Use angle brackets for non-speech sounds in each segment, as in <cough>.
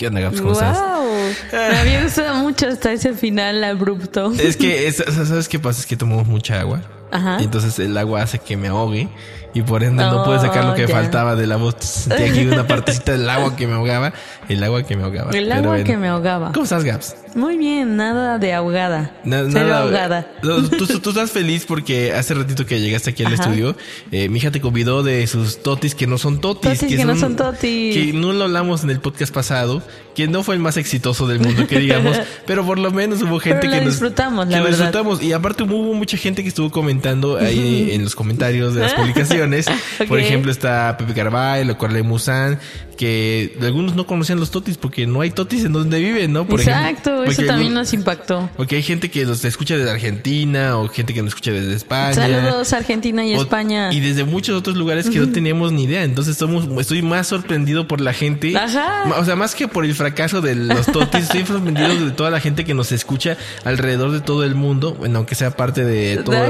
¿Qué onda, Gaps? ¿Cómo estás? ¡Wow! Me había gustado mucho hasta ese final abrupto. Es que, es- ¿sabes qué pasa? Es que tomamos mucha agua. Ajá. Y entonces el agua hace que me ahogue y por ende no pude sacar lo que Oh, ya. faltaba de la voz. Sentí aquí una partecita del agua que me ahogaba. El agua que me ahogaba. El Pero agua bueno. que me ahogaba. ¿Cómo estás, Gaps? Muy bien, nada de ahogada. Na- Cero nada- ahogada. No, tú, tú- estás feliz porque hace ratito que llegaste aquí al Ajá. estudio, eh, mi hija te convidó de sus totis que no son totis. Totis que no son totis. Que no lo hablamos en el podcast pasado, que no fue el más exitoso del mundo, que digamos, <laughs> pero por lo menos hubo gente Pero que nos disfrutamos, que la lo verdad. disfrutamos. Y aparte hubo mucha gente que estuvo comentando ahí en los comentarios de las publicaciones. <laughs> Por Ok. ejemplo, está Pepe Carvalho, Corley Musan, que algunos no conocían los totis porque no hay totis en donde viven, ¿no? Por ejemplo, Exacto, eso también nos impactó. porque hay gente que nos escucha desde Argentina o gente que nos escucha desde España. Saludos Argentina y O- España. Y desde muchos otros lugares que no teníamos ni idea. Entonces somos, estoy más sorprendido por la gente. Ajá. O sea, más que por el fracaso de los totis, estoy sorprendido de toda la gente que nos escucha alrededor de todo el mundo. Bueno, aunque sea parte de toda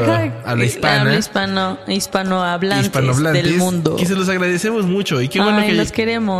habla hispana. habla hispano, hispanohablantes, hispanohablantes, del mundo. Que se los agradecemos mucho. Y qué bueno Ay, que los queremos.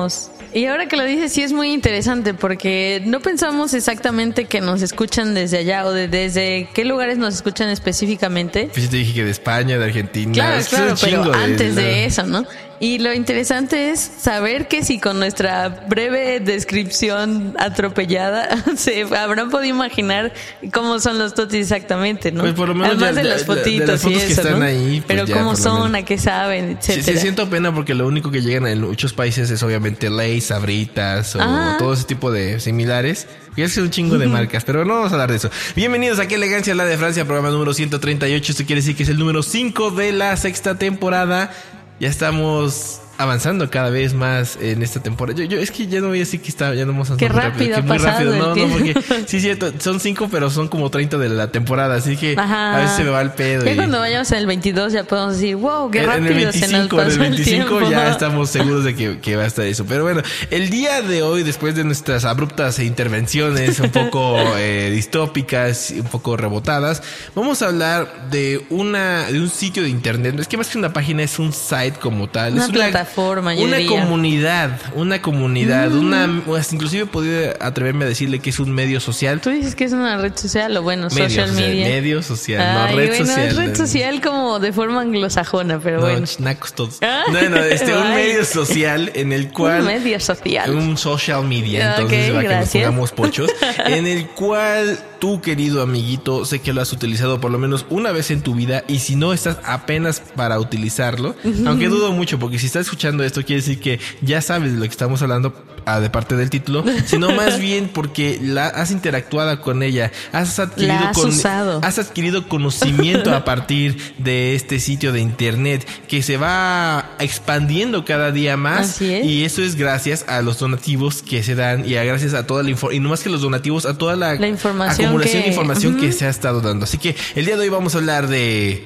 Y ahora que lo dices, sí es muy interesante porque no pensamos exactamente que nos escuchan desde allá o de desde qué lugares nos escuchan específicamente. Pues yo te dije que de España, de Argentina. Claro, claro, pero antes de eso, ¿no? Y lo interesante es saber que si con nuestra breve descripción atropellada <laughs> se habrán podido imaginar cómo son los totis exactamente, ¿no? Pues por lo menos Además de- las de- de fotitos las fotos y que eso, están ¿no? ahí, pues Pero ya, cómo son, a qué saben, Sí, etcétera. sí, siento pena porque lo único que llegan en muchos países es obviamente Lay's, Sabritas o Ajá. todo ese tipo de similares. Y es un chingo de marcas, pero no vamos a hablar de eso. Bienvenidos a Qué Elegancia, la de Francia, programa número 138. Esto quiere decir que es el número 5 de la sexta temporada. Ya estamos avanzando cada vez más en esta temporada. Yo, yo es que ya no voy a decir que está, ya no vamos a Qué rápido que ha muy rápido. No, no, porque <laughs> sí, cierto, son 5, pero son como 30 de la temporada, así que Ajá. a veces se me va el pedo. Ya y- cuando vayamos en el 22 ya podemos decir, wow, qué en rápido el 25, se nos pasó en el 25 el ya estamos <laughs> seguros de que, que va a estar eso. Pero bueno, el día de hoy, después de nuestras abruptas intervenciones un poco <laughs> eh, distópicas, un poco rebotadas, vamos a hablar de una de un sitio de internet. Es que más que una página es un site como tal. Una es plataforma, yo Una diría. comunidad, una comunidad, una, pues, inclusive he podido atreverme a decirle que es un medio social. Tú dices que es una red social o bueno, Medio social social, media. medio social, Ay, no red bueno, social. es red social como de forma anglosajona, pero No, bueno. nacos todos. Ah. No, no, este, un <laughs> medio social en el cual Un medio social. un social media, entonces ok, para que nos gracias. pongamos pochos, <laughs> en el cual tú, querido amiguito, sé que lo has utilizado por lo menos una vez en tu vida y si no estás apenas para utilizarlo, aunque dudo mucho porque si estás escuchando esto quiere decir que ya sabes de lo que estamos hablando ah, de parte del título, sino <laughs> más bien porque la has interactuado con ella, has adquirido has con- usado. has adquirido conocimiento a partir de este sitio de internet que se va expandiendo cada día más Así es. y eso es gracias a los donativos que se dan y a gracias a toda la información y no más que los donativos a toda la, La información acumulación que- de información que se ha estado dando así que el día de hoy vamos a hablar de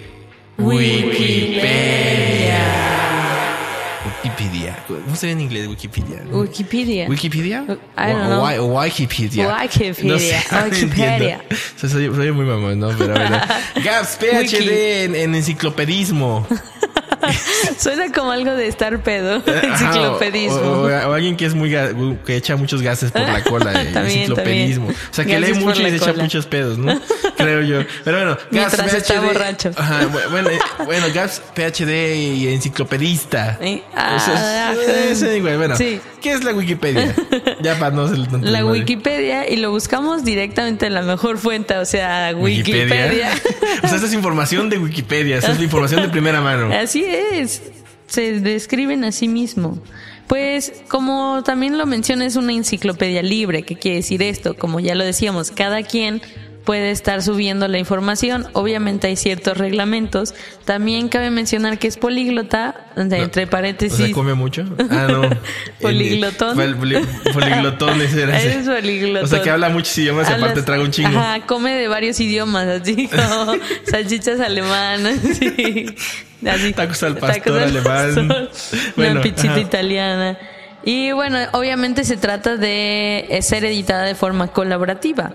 Wikipedia ¿cómo se ve en inglés Wikipedia? Wikipedia. ¿Wikipedia? I don't know. o Wi- o Wikipedia. Wikipedia. No sé, <laughs> Wikipedia. soy, soy muy mamón, ¿no? Pero bueno. <laughs> Gaps. PhD en, en enciclopedismo. <laughs> Suena como algo de estar pedo. Ajá, Enciclopedismo. O, o- o alguien que es muy que echa muchos gases por la cola. <laughs> eh, También, enciclopedismo. también. O sea, que Gases lee mucho y se echa muchos pedos, ¿no? <laughs> Creo yo. Pero bueno, Gaps, Mientras está PhD borracho. Ajá, bu- bueno, eh, bueno, Gaps, PhD y enciclopedista. Eh, O sea, ah, es- es igual. Bueno, sí. ¿qué es la Wikipedia? Ya para no hacerle tanto La madre. Wikipedia y lo buscamos directamente en la mejor fuente, o sea, Wikipedia. o sea, esta es información de Wikipedia, esta es la información de primera mano. Así es. Se describen a sí mismo. Pues como también lo menciona es una enciclopedia libre, ¿qué quiere decir esto? Como ya lo decíamos, cada quien puede estar subiendo la información. Obviamente hay ciertos reglamentos. También cabe mencionar que es políglota, entre paréntesis. ¿Se come mucho? Ah, no. <laughs> Poliglotón. El, poliglotón ese era ese. Es poliglotón. O sea, que habla muchos idiomas y aparte traga un chingo. Ajá, come de varios idiomas, así <laughs> como salchichas alemanas, <laughs> sí. Así, tacos al pastor alemán. Bueno, una pizzita italiana. Y bueno, obviamente se trata de ser editada de forma colaborativa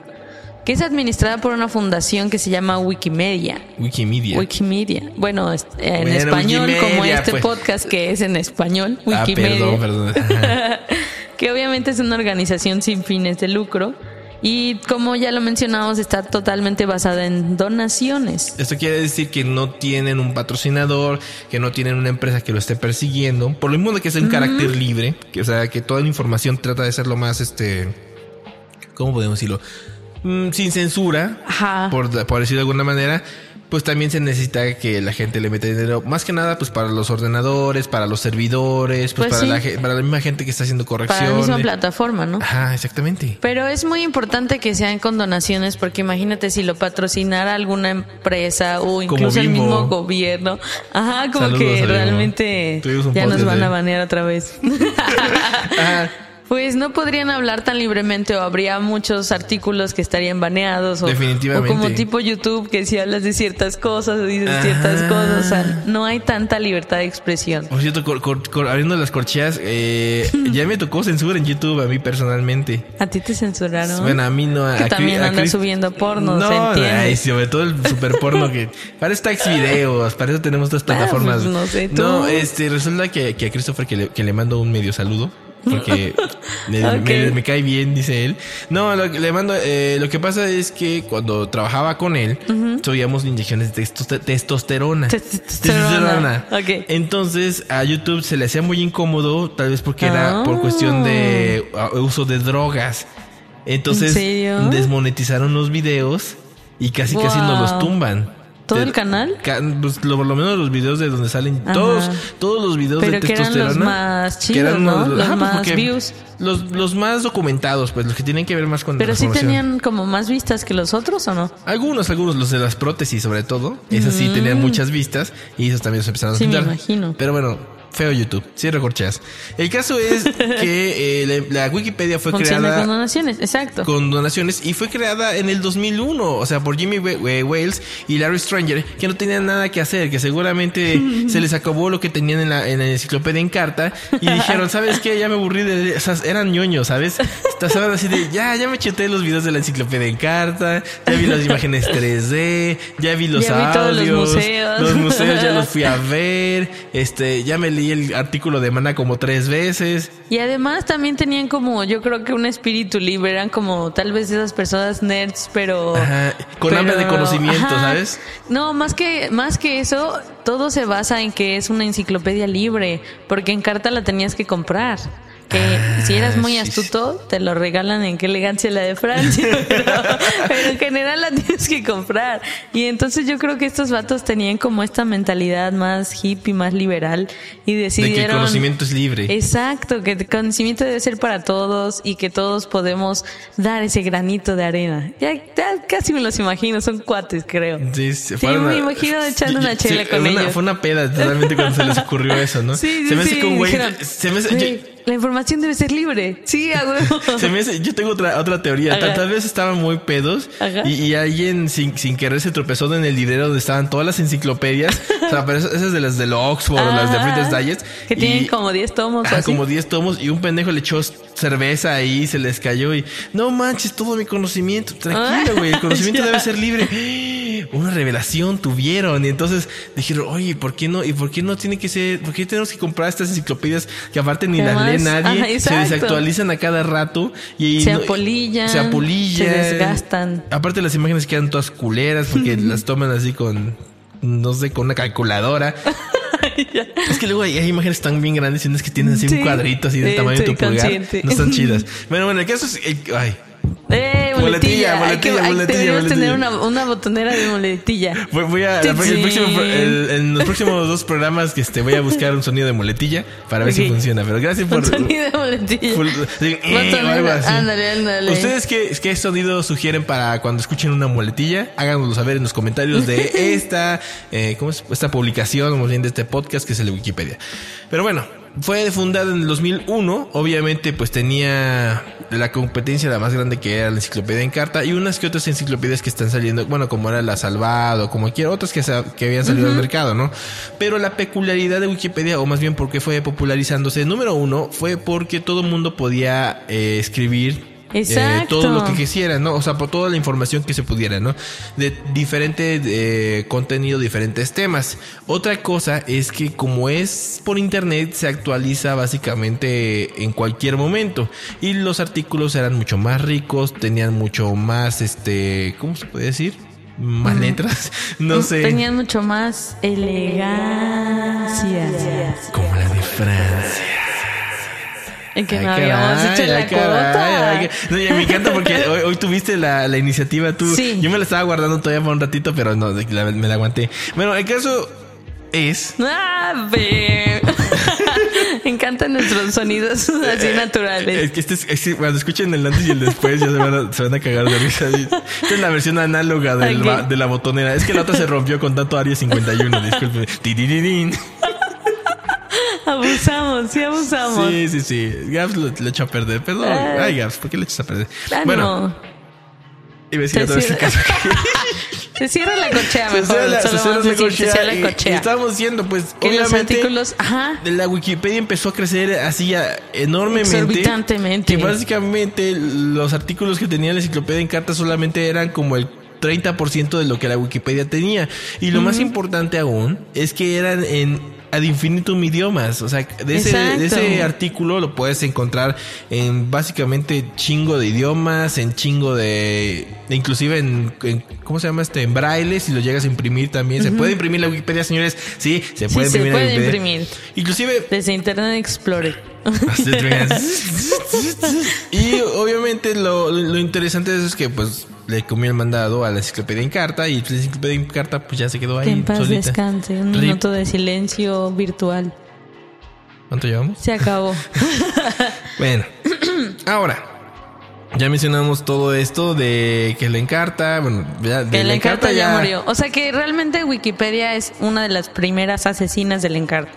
que es administrada por una fundación que se llama Wikimedia. Wikimedia. Wikimedia. Bueno, en español, como este pues. podcast que es en español, Wikimedia. Ah, perdón, perdón. <laughs> que obviamente es una organización sin fines de lucro. Y como ya lo mencionamos, está totalmente basada en donaciones. Esto quiere decir que no tienen un patrocinador, que no tienen una empresa que lo esté persiguiendo. Por lo mismo de que es un carácter libre, que o sea, que toda la información trata de ser lo más, este, ¿cómo podemos decirlo? Mm, sin censura, Por, por decirlo de alguna manera, pues también se necesita que la gente le meta dinero, más que nada pues para los ordenadores, para los servidores, pues, pues para, la, para la misma gente que está haciendo corrección. Para la misma plataforma, ¿no? Ajá, exactamente. Pero es muy importante que sean con donaciones porque imagínate si lo patrocinara alguna empresa o incluso el mismo gobierno. Ajá, como que realmente ya nos van a banear otra vez. <laughs> <laughs> Ajá. Pues no podrían hablar tan libremente o habría muchos artículos que estarían baneados o, Definitivamente. o como tipo YouTube que si hablas de ciertas cosas o dices ciertas cosas, o sea, no hay tanta libertad de expresión. Por cierto, abriendo las corcheas, eh, <laughs> ya me tocó censura en YouTube a mí personalmente. ¿A ti te censuraron? Bueno, a mí no. Que también andas subiendo porno, no, ¿se ay, sobre todo el super porno que para videos, para eso tenemos estas ah, plataformas. no sé, ¿tú? No, este, resulta que, que a Christopher que le, que le mando un medio saludo porque <laughs> me, cae bien, dice él. No, lo, le mando, eh, lo que pasa es que cuando trabajaba con él, subíamos inyecciones de testosterona. Testosterona. Entonces a YouTube se le hacía muy incómodo, tal vez porque era por cuestión de ah. uso de drogas. Entonces desmonetizaron los videos y casi casi nos los tumban. ¿Todo el canal? Pues, por lo menos los videos de donde salen todos todos los videos Pero de que testosterona. Eran los más chidos, ¿no? Los, pues, más views. Los, los más documentados, pues los que tienen que ver más con Pero sí tenían como más vistas que los otros o no? Algunos, algunos, los de las prótesis sobre todo. Esas sí tenían mm. muchas vistas y esos también se empezaron a Sí, me imagino. Pero bueno, Feo YouTube, cierro corcheas. El caso es <laughs> que eh, la, Wikipedia fue creada con donaciones, exacto. Con donaciones y fue creada en el 2001, o sea, por Jimmy Wales y Larry Stranger, que no tenían nada que hacer, que seguramente <laughs> se les acabó lo que tenían en la, en la enciclopedia en carta y dijeron, ¿sabes qué? Ya me aburrí de... O sea, eran ñoños, ¿sabes? Estaban así de, ya, ya me cheté los videos de la enciclopedia en carta, ya vi las imágenes 3D, ya vi los ya audios, vi todos los museos. los museos ya los fui a <laughs> ver, este, ya me leí el artículo de Mana como tres veces. Y además también tenían como, yo creo que un espíritu libre, eran como tal vez esas personas nerds, pero... con hambre de conocimiento, ¿sabes? No, más que, más que eso, todo se basa en que es una enciclopedia libre, porque en carta la tenías que comprar que ah, si eras muy astuto, te lo regalan en qué elegancia la de Francia, <laughs> pero, en general la tienes que comprar. Y entonces yo creo que estos vatos tenían como esta mentalidad más hippie, más liberal y decidieron... De que el conocimiento es libre. Exacto, que el conocimiento debe ser para todos y que todos podemos dar ese granito de arena. Ya, casi me los imagino, son cuates, creo. Sí, me imagino <laughs> echando una chela con ellos. Fue una peda totalmente cuando se les ocurrió eso, ¿no? <laughs> Sí, se me hace que un güey... Se me hace, la información debe ser libre. Sí, a <laughs> yo tengo otra, otra teoría. Tal, vez estaban muy pedos y, alguien sin, sin querer se tropezó en el librero donde estaban todas las enciclopedias. o sea, pero esas, de las de Oxford las de Frites Diet. Que tienen como 10 tomos. como 10 tomos y un pendejo le echó cerveza ahí, se les cayó y no manches todo mi conocimiento. Tranquilo, güey. El <laughs> conocimiento debe ser libre. Una revelación tuvieron y entonces dijeron, oye, ¿por qué no? ¿Y por qué no tiene que ser? ¿Por qué tenemos que comprar estas enciclopedias que aparte ni las lee nadie? se desactualizan a cada rato y se apolillan, se apolillan, se desgastan. Aparte las imágenes quedan todas culeras porque <laughs> las toman así con no sé, con una calculadora. <laughs> es que luego hay, imágenes tan bien grandes y es que tienen así un cuadrito así del tamaño de tu pulgar. No están <laughs> chidas. Bueno, bueno, el caso es. ay. Eh, muletilla. Muletilla, Hay que- muletilla, hay- muletilla, deberíamos tener una, una botonera de muletilla. Voy, voy a, el próximo el- en los próximos dos programas que este, voy a buscar un sonido de muletilla para ver si funciona. Pero gracias por. Un sonido de muletilla. por- sí, eh, algo así. Ándale, ándale. ¿Ustedes qué, qué sonido sugieren para cuando escuchen una muletilla? Háganoslo saber en los comentarios de <laughs> esta, eh, ¿cómo es? esta publicación, o más bien de este podcast que es el de Wikipedia. Pero bueno, fue fundada en el 2001. Obviamente, pues tenía la competencia la más grande que era la enciclopedia en carta y unas que otras enciclopedias que están saliendo, bueno, como era la Salvado, como cualquier otras que, que habían salido al mercado, ¿no? Pero la peculiaridad de Wikipedia, o más bien porque fue popularizándose, número uno, fue porque todo el mundo podía eh, escribir eh, Exacto. todo lo que quisiera, ¿no? O sea, por toda la información que se pudiera, ¿no? De diferente eh, contenido, diferentes temas. Otra cosa es que como es por internet, se actualiza básicamente en cualquier momento. Y los artículos eran mucho más ricos, tenían mucho más, este, ¿cómo se puede decir? Más letras, <laughs> no sé. Tenían mucho más elegancia. Como la de Francia. En que Ay, no habíamos caray, hecho la ay, cuota. ay, no, me encanta porque <laughs> hoy, hoy tuviste la, la iniciativa tú. Sí. Yo me la estaba guardando todavía por un ratito, pero no, la- me la aguanté. Bueno, el caso es... Ah. Me <laughs> encantan nuestros sonidos <laughs> así naturales. Es que este es- es cuando escuchen el antes y el después ya se van a, se van a cagar de risa. Esta es la versión análoga del Ok. ba- de la botonera. Es que la otra se rompió con tanto Aria 51, disculpe. Abusamos, sí abusamos. Sí, sí, sí. Gaps lo, lo echó a perder. Perdón. Ah. Ay, Gaps, ¿por qué le echas a perder? Ah, Bueno, no. iba a decir Se otra vez el cierra. caso. <laughs> Se cierra la cochea Se mejor. cierra la- se cierra vamos a la decir, se cochea cierra y- la y cochea. estábamos diciendo, pues, Que los artículos, ajá. la Wikipedia empezó a crecer así enormemente. Exorbitantemente. Que básicamente los artículos que tenía la enciclopedia en carta solamente eran como el 30% de lo que la Wikipedia tenía. Y lo más importante aún es que eran en ad infinitum idiomas. O sea, de ese, de ese artículo lo puedes encontrar en básicamente chingo de idiomas, en chingo de... inclusive en, en- ¿cómo se llama este? En braille, si lo llegas a imprimir también. Se puede imprimir la Wikipedia, señores. Sí, se Sí, puede se imprimir la puede imprimir. Inclusive Desde Internet Explorer. <laughs> y obviamente lo, lo interesante de eso es que pues le comió el mandado a la enciclopedia en carta y la enciclopedia en carta pues ya se quedó ahí Que en paz solita. descanse. Un Rip. minuto de silencio virtual. ¿Cuánto llevamos? Se acabó. <laughs> Bueno, ahora ya mencionamos todo esto de que la encarta, bueno, ya de Que la encarta ya murió. O sea que realmente Wikipedia es una de las primeras asesinas del encarta.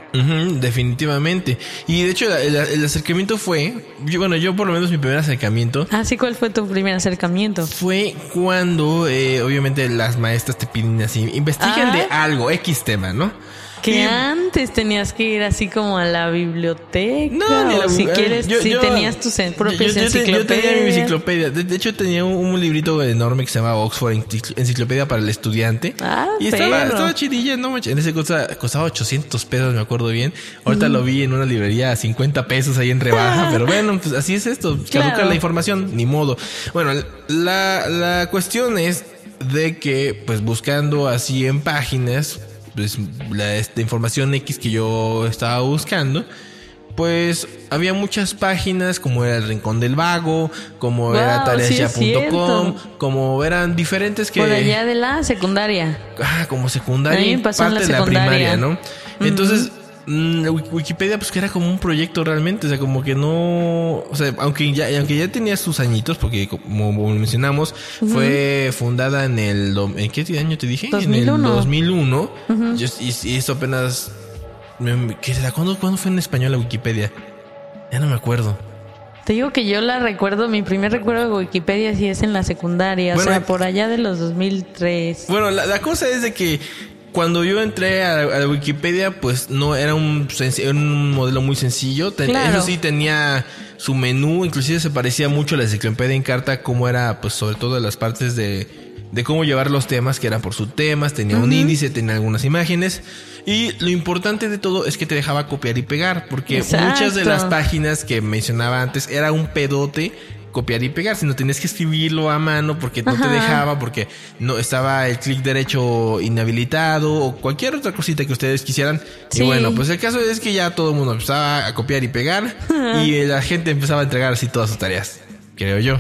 Definitivamente. Y de hecho el, el acercamiento fue, yo- bueno, yo por lo menos mi primer acercamiento Ah, sí, ¿cuál fue tu primer acercamiento? fue cuando eh, obviamente las maestras te piden así, investigan Ah. de algo, X tema, ¿no? Que Y- antes tenías que ir así como a la biblioteca. No, ni o la- si quieres, yo- si yo- tenías tus propias yo- yo te- enciclopedias. Yo tenía mi enciclopedia. De, de hecho, tenía un, un librito enorme que se llamaba Oxford Encicl- Enciclopedia para el Estudiante. Ah, y estaba, chidilla, no. En ese cosa costaba 800 pesos, me acuerdo bien. Ahorita lo vi en una librería a 50 pesos ahí en rebaja. <laughs> pero bueno, pues así es esto. Caduca Claro. la información, ni modo. Bueno, la, la cuestión es de que, pues buscando así en páginas, pues la esta información X que yo estaba buscando, pues había muchas páginas como era el Rincón del Vago, como Wow, era sí tareasya.com, cierto. como eran diferentes que Por allá de la secundaria. ah, como secundaria, A mí y me pasó en la de la primaria, secundaria. ¿no? Entonces, Wikipedia pues que era como un proyecto realmente, o sea, como que no, o sea, aunque ya aunque ya tenía sus añitos porque como, mencionamos, fue fundada en el ¿en qué año te dije? En 2001. el 2001. Yo- y, y eso apenas ¿qué será? ¿Cuándo, ¿Cuándo fue en español la Wikipedia? Ya no me acuerdo. Te digo que yo la recuerdo, mi primer recuerdo de Wikipedia sí es en la secundaria, Bueno, o sea, por allá de los 2003. Bueno, la, la cosa es de que cuando yo entré a, Wikipedia, pues no era un, senc- era un modelo muy sencillo. Ten- Claro. Eso sí tenía su menú, inclusive se parecía mucho a la enciclopedia en carta, como era, pues sobre todo las partes de, de cómo llevar los temas, que eran por sus temas, tenía un índice, tenía algunas imágenes. Y lo importante de todo es que te dejaba copiar y pegar, porque muchas de las páginas que mencionaba antes era un pedote copiar y pegar, sino tenías que escribirlo a mano porque no te dejaba, porque no estaba el clic derecho inhabilitado o cualquier otra cosita que ustedes quisieran. Sí. Y bueno, pues el caso es que ya todo el mundo empezaba a copiar y pegar y la gente empezaba a entregar así todas sus tareas, creo yo.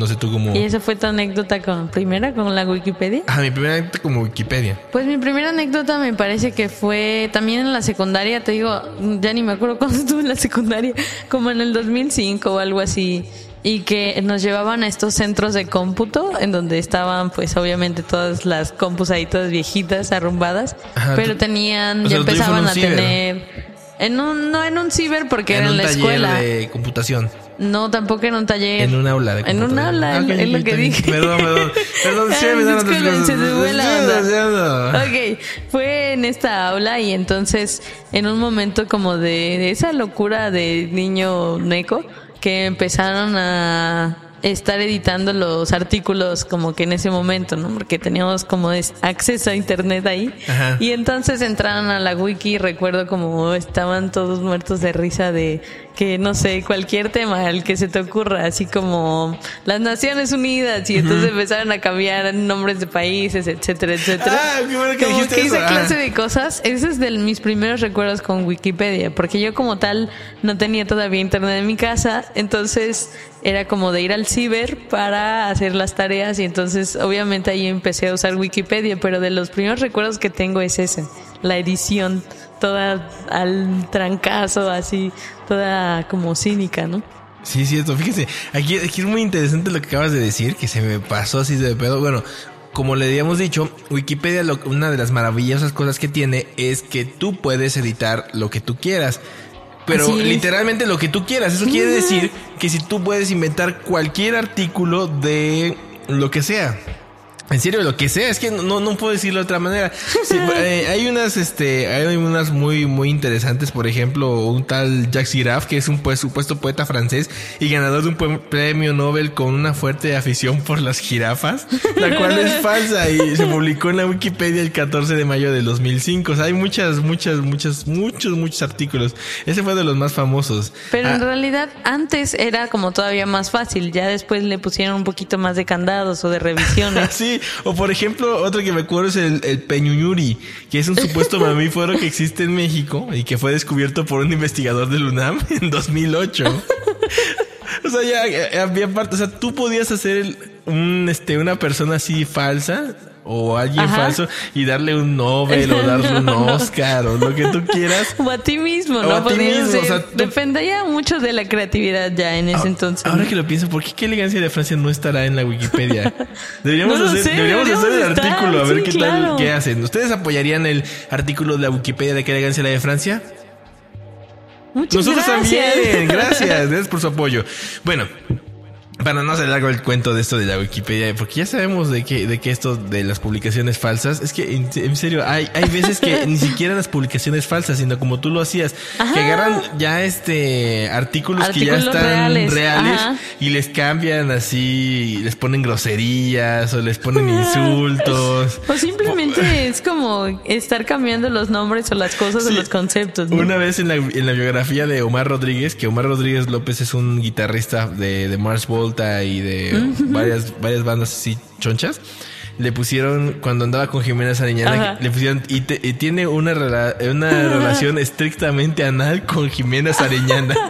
No sé tú cómo... ¿Y esa fue tu anécdota con primera con la Wikipedia? Ah, mi primera anécdota como Wikipedia. Pues mi primera anécdota me parece que fue también en la secundaria, te digo, ya ni me acuerdo cuándo <laughs> estuve en la secundaria, como en el 2005 o algo así, y que nos llevaban a estos centros de cómputo en donde estaban pues obviamente todas las compus ahí todas viejitas, arrumbadas, Ajá, pero tenían, sea, ya empezaban a ciber. tener... En un, no en un ciber porque era en la escuela. de computación. No, tampoco en un taller. En un aula de En un aula, Ah, ok, es lo que dije. Perdón, perdón. <laughs> Perdón, se me. Ok, fue en esta aula y entonces en un momento como de, de esa locura de niño neco que empezaron a estar editando los artículos como que en ese momento, ¿no? Porque teníamos como es- acceso a internet ahí. Ajá. Y entonces entraron a la wiki y recuerdo como estaban todos muertos de risa de que no sé, cualquier tema al que se te ocurra, así como las Naciones Unidas y entonces empezaron a cambiar nombres de países, etcétera, etcétera. Ah, qué bueno que como que esa Ah. clase de cosas, ese es de mis primeros recuerdos con Wikipedia, porque yo como tal no tenía todavía internet en mi casa, entonces era como de ir al ciber para hacer las tareas y entonces obviamente ahí empecé a usar Wikipedia, pero de los primeros recuerdos que tengo es ese, la edición toda al trancazo, así, toda como cínica, ¿no? Sí, cierto. Fíjese, aquí, aquí es muy interesante lo que acabas de decir, que se me pasó así de pedo. Bueno, como le habíamos dicho, Wikipedia, lo- una de las maravillosas cosas que tiene es que tú puedes editar lo que tú quieras. Pero literalmente lo que tú quieras. Eso quiere decir que si tú puedes inventar cualquier artículo de lo que sea. En serio, lo que sea, es que no, no puedo decirlo de otra manera. Sí, <laughs> eh, hay unas, este, hay unas muy, muy interesantes, por ejemplo, un tal Jacques Giraffe, que es un pues, supuesto poeta francés y ganador de un premio Nobel con una fuerte afición por las jirafas, la cual es <laughs> falsa y se publicó en la Wikipedia el 14 de mayo del 2005. O sea, hay muchas, muchas, muchas, muchos, muchos artículos. Ese fue de los más famosos. Pero Ah, en realidad antes era como todavía más fácil, ya después le pusieron un poquito más de candados o de revisiones. <laughs> Sí, <laughs> o por ejemplo, otro que me acuerdo es el, el peñuñuri, que es un supuesto <laughs> mamífero que existe en México y que fue descubierto por un investigador del UNAM <laughs> en 2008. O sea, ya había parte, o sea, tú podías hacer el- un, este, una persona así falsa o alguien Ajá. falso y darle un Nobel o <laughs> darle un Oscar o lo que tú quieras. O a ti mismo, O ¿no? a ti mismo, ser. o sea, tú- Dependía mucho de la creatividad ya en ese Ah, entonces. Ahora que lo pienso, ¿por qué qué elegancia de Francia no estará en la Wikipedia? <laughs> Deberíamos, No hacer, sé, deberíamos deberíamos hacer el estar, artículo, a ver sí, qué claro. tal, qué hacen. ¿Ustedes apoyarían el artículo de la Wikipedia de qué elegancia la de Francia? Muchas Nosotros gracias. también, <laughs> gracias, gracias por su apoyo. Bueno, para no hacer largo el cuento de esto de la Wikipedia, porque ya sabemos de que, de que esto de las publicaciones falsas, es que en, en serio, hay, hay veces que <laughs> ni siquiera las publicaciones falsas, sino como tú lo hacías, que agarran ya este artículos, que ya están reales, y les cambian así, les ponen groserías o les ponen <laughs> insultos. O simplemente <laughs> es como estar cambiando los nombres o las cosas o los conceptos. ¿no? Una vez en la, en la biografía de Omar Rodríguez, que Omar Rodríguez López es un guitarrista de, de Mars Volta y de varias, varias bandas así chonchas. Le pusieron, cuando andaba con Jimena Sariñana, le pusieron, y, te- y tiene una, rela- una <laughs> relación estrictamente anal con Jimena Sariñana. <laughs>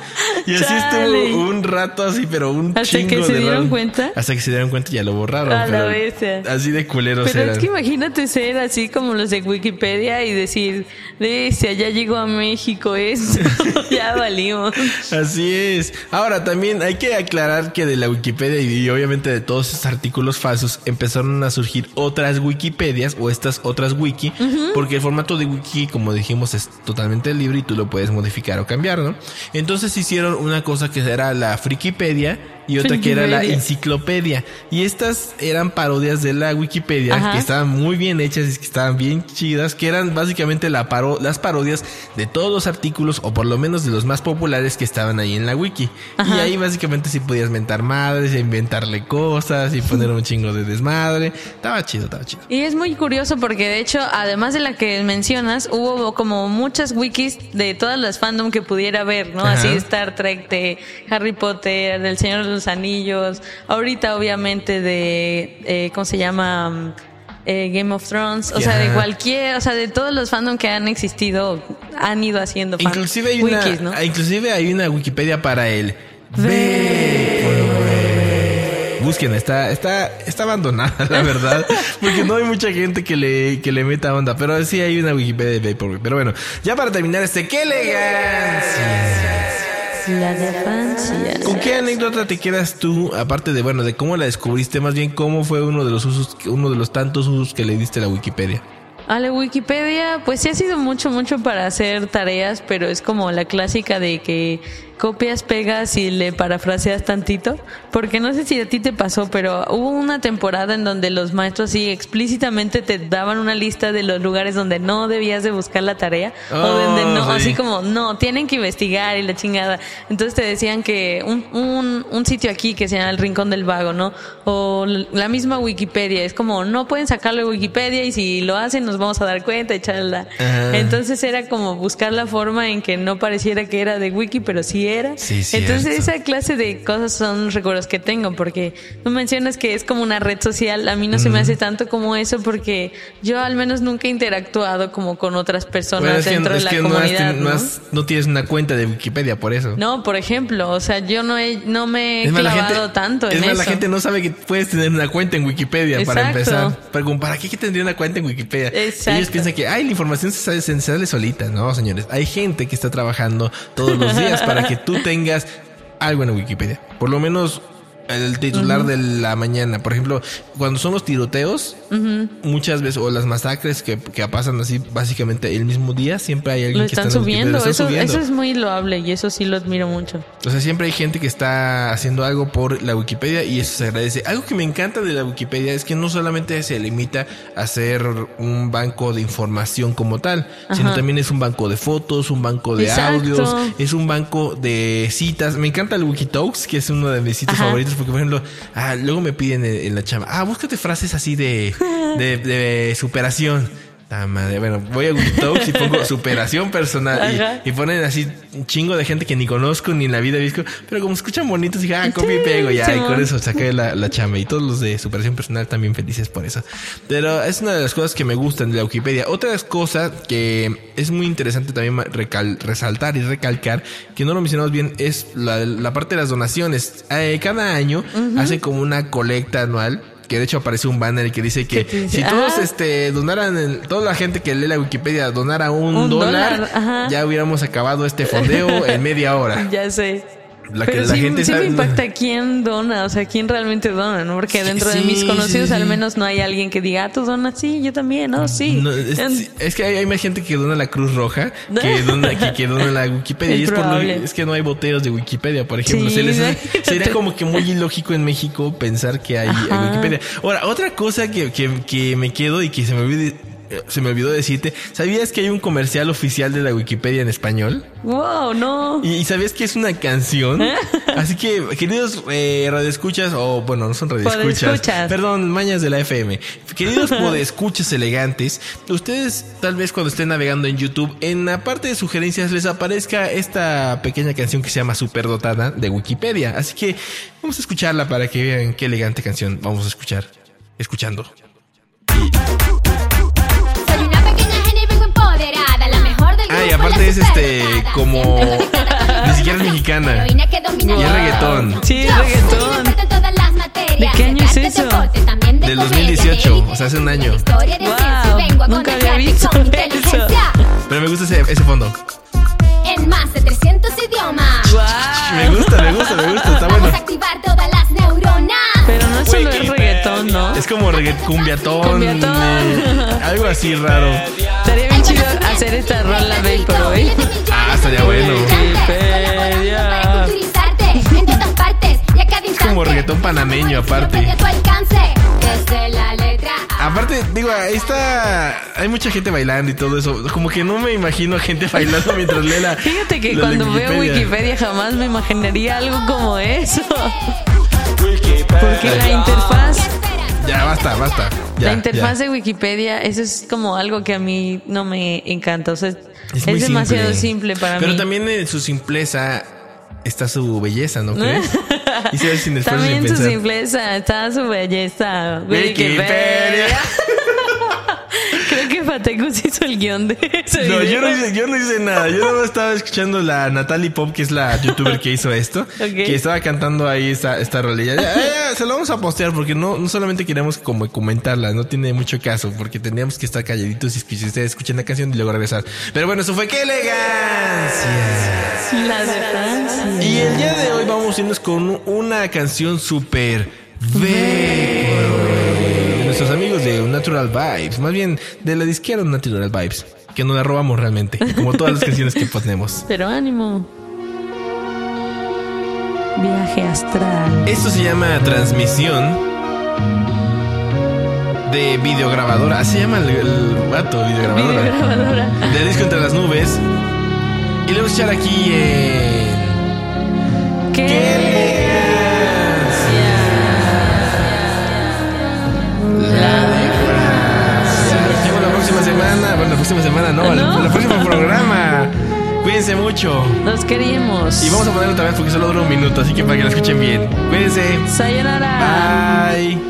Y así Chale. estuvo un rato así, pero un Hasta chingo que se de dieron rato. cuenta. Hasta que se dieron cuenta y ya lo borraron. A la bestia. Así de culeros Pero eran. es que imagínate ser así como los de Wikipedia y decir, "Bestia, ya llegó a México esto, <laughs> ya valimos. Así es. Ahora también hay que aclarar que de la Wikipedia y, obviamente de todos esos artículos falsos empezaron a surgir otras Wikipedias o estas otras wiki, porque el formato de wiki, como dijimos, es totalmente libre y tú lo puedes modificar o cambiar, ¿no? Entonces hicieron una cosa que era la Frikipedia y otra que era la enciclopedia. Y estas eran parodias de la Wikipedia Ajá. que estaban muy bien hechas y que estaban bien chidas, que eran básicamente la paro- las parodias de todos los artículos o por lo menos de los más populares que estaban ahí en la wiki. Y ahí básicamente sí podías mentar madres, inventarle cosas y poner un chingo de desmadre. Estaba chido, estaba chido. Y es muy curioso porque de hecho, además de la que mencionas, hubo como muchas wikis de todas las fandom que pudiera haber, ¿no? Ajá. Así Star Trek, de Harry Potter, del Señor de los Anillos, ahorita obviamente de, eh, ¿cómo se llama? Eh, Game of Thrones, o sea, de cualquier, o sea, de todos los fandom que han existido, han ido haciendo fan- Inclusive hay, una, wikis, ¿no? inclusive hay una Wikipedia para el busquen, está, está, está abandonada, la verdad, <laughs> porque no hay mucha gente que le, que le meta onda, pero sí hay una Wikipedia de Vaporwave. Pero bueno, ya para terminar este, ¡qué elegancia! La de Francia. ¿Con qué anécdota te quedas tú, aparte de, bueno, de cómo la descubriste, más bien cómo fue uno de los usos, uno de los tantos usos que le diste a la Wikipedia? A la Wikipedia, pues sí ha sido mucho, mucho para hacer tareas, pero es como la clásica de que copias, pegas y le parafraseas tantito. Porque no sé si a ti te pasó, pero hubo una temporada en donde los maestros sí explícitamente te daban una lista de los lugares donde no debías de buscar la tarea. o donde no, Oh, sí. así como, no, tienen que investigar y la chingada. Entonces te decían que un, un, un sitio aquí que se llama el Rincón del Vago, ¿no? O la misma Wikipedia. Es como, no pueden sacarlo de Wikipedia y si lo hacen nos vamos a dar cuenta y. Entonces era como buscar la forma en que no pareciera que era de Wiki, pero sí era. Sí, cierto. Entonces esa clase de cosas son recuerdos que tengo, porque tú mencionas que es como una red social. A mí no se me hace tanto como eso, porque yo al menos nunca he interactuado como con otras personas Bueno, es que, dentro es de que la no, has comunidad. no has- no tienes una cuenta de Wikipedia por eso. No, por ejemplo, o sea, yo no, he, no me he Es más, clavado gente, tanto es más, eso. la gente no sabe que puedes tener una cuenta en Wikipedia para empezar. Pero como, ¿para qué que tendría una cuenta en Wikipedia? Exacto. Ellos piensan que, ay, la información se sale, se sale solita. No, señores. Hay gente que está trabajando todos los días para que tú tengas algo en Wikipedia. Por lo menos el titular de la mañana. Por ejemplo, cuando son los tiroteos, muchas veces, o las masacres que, que pasan así básicamente el mismo día, siempre hay alguien Lo que está subiendo. lo están Eso, subiendo. eso es muy loable y eso sí lo admiro mucho. O sea, siempre hay gente que está haciendo algo por la Wikipedia y eso se agradece. Algo que me encanta de la Wikipedia es que no solamente se limita a ser un banco de información como tal, sino también es un banco de fotos, un banco de Exacto. audios, es un banco de citas. Me encanta el Wikitalks, que es uno de mis sitios Ajá. favoritos, porque por ejemplo, ah, luego me piden en, la chamba, ah, búscate frases así de, de superación. Ta madre. Bueno, voy a Wikitalks y pongo superación personal y, y ponen así un chingo de gente que ni conozco ni en la vida he visto, pero como escuchan bonitos, dije, ah, copio y pego, ya, y con eso saqué la, la chamba. Y todos los de superación personal también felices por eso. Pero es una de las cosas que me gustan de la Wikipedia. Otra cosa que es muy interesante también recal- resaltar y recalcar, que no lo mencionamos bien, es la, la parte de las donaciones. Eh, cada año hace como una colecta anual. Que de hecho aparece un banner que dice que dice, si todos ah. este donaran, el- toda la gente que lee la Wikipedia donara un, Un dólar, dólar, ya hubiéramos acabado este fondeo <laughs> en media hora. Ya sé. La que Pero la sí, gente sí sabe- me impacta quién dona, o sea, quién realmente dona, ¿no? Porque Sí, dentro de mis conocidos al menos no hay alguien que diga, ah, tú donas, sí, yo también, no, sí. No, es, que hay, hay más gente que dona la Cruz Roja que <laughs> dona, que, que dona la Wikipedia. Es y es, por lo- es que no hay boteos de Wikipedia, por ejemplo. Se les sería como que muy ilógico en México pensar que hay. Wikipedia. Ahora, otra cosa que, que, que me quedo y que se me olvidó, se me olvidó decirte, ¿sabías que hay un comercial oficial de la Wikipedia en español? Wow, no. ¿Y, sabías que es una canción? Así que, queridos eh, radioescuchas, o bueno, no son radioescuchas. Perdón, mañas de la FM. Queridos <laughs> podescuchas elegantes, ustedes tal vez cuando estén navegando en YouTube, en la parte de sugerencias les aparezca esta pequeña canción que se llama Superdotada de Wikipedia. Así que vamos a escucharla para que vean qué elegante canción vamos a escuchar. Escuchando. Y aparte es este, como- ni siquiera es mexicana. Y es reggaetón. Sí, es reggaetón. ¿De qué año es eso? Del comedia, 2018, de o sea, hace un año. Wow, nunca había visto eso. Pero me gusta ese, ese fondo. En más de 300 idiomas. Me gusta, me gusta, me gusta. Está Vamos bueno. a activar todas las neuronas. Pero no solo es reggaetón, ¿no? Es como regga- cumbiatón. Cumbiatón. eh, algo así raro. Hacer esta rola Vaporwave. Ah, estaría bueno. Wikipedia. En todas partes y a cada instante. como reggaetón panameño, aparte. Aparte, digo, ahí está. Hay mucha gente bailando y todo eso. Como que no me imagino a gente bailando mientras lee la. <laughs> Fíjate que la de cuando veo Wikipedia jamás me imaginaría algo como eso. <laughs> Porque la interfaz. Ya, basta, basta. Ya, la interfaz ya. de Wikipedia, eso es como algo que a mí no me encanta. O sea, es, demasiado simple, para Pero mí. también en su simpleza está su belleza, ¿no crees? y sin <laughs> También su simpleza, está su belleza. Wikipedia. Wikipedia. Creo que Fatecus hizo el guion de ese No, video. yo no, hice, yo no hice nada. Yo estaba escuchando la Natalie Pop, que es la youtuber que hizo esto, <laughs> que estaba cantando ahí esta, esta rolilla. Se lo vamos a postear porque no, no solamente queremos como comentarla, no tiene mucho caso, porque tendríamos que estar calladitos y que ustedes escuchen la canción y luego regresar. Pero bueno, eso fue ¡Qué elegancia! La. Y el día de hoy vamos a irnos con una canción súper de Natural Vibes, más bien de la disquera Natural Vibes, que nos la robamos realmente, como todas las canciones que ponemos. <laughs> Pero ánimo. Viaje astral. Esto se llama transmisión de videograbadora. Así se llama el, el vato, videograbadora. Videograbadora. <laughs> De disco entre las nubes. Y le vamos a echar aquí en. ¿Qué? ¡Qué próxima semana no, ¿No? El, el próximo programa. Cuídense mucho. Nos queríamos. Y vamos a ponerlo otra vez porque solo dura un minuto, así que para que lo escuchen bien. Cuídense. Sayonara. Bye.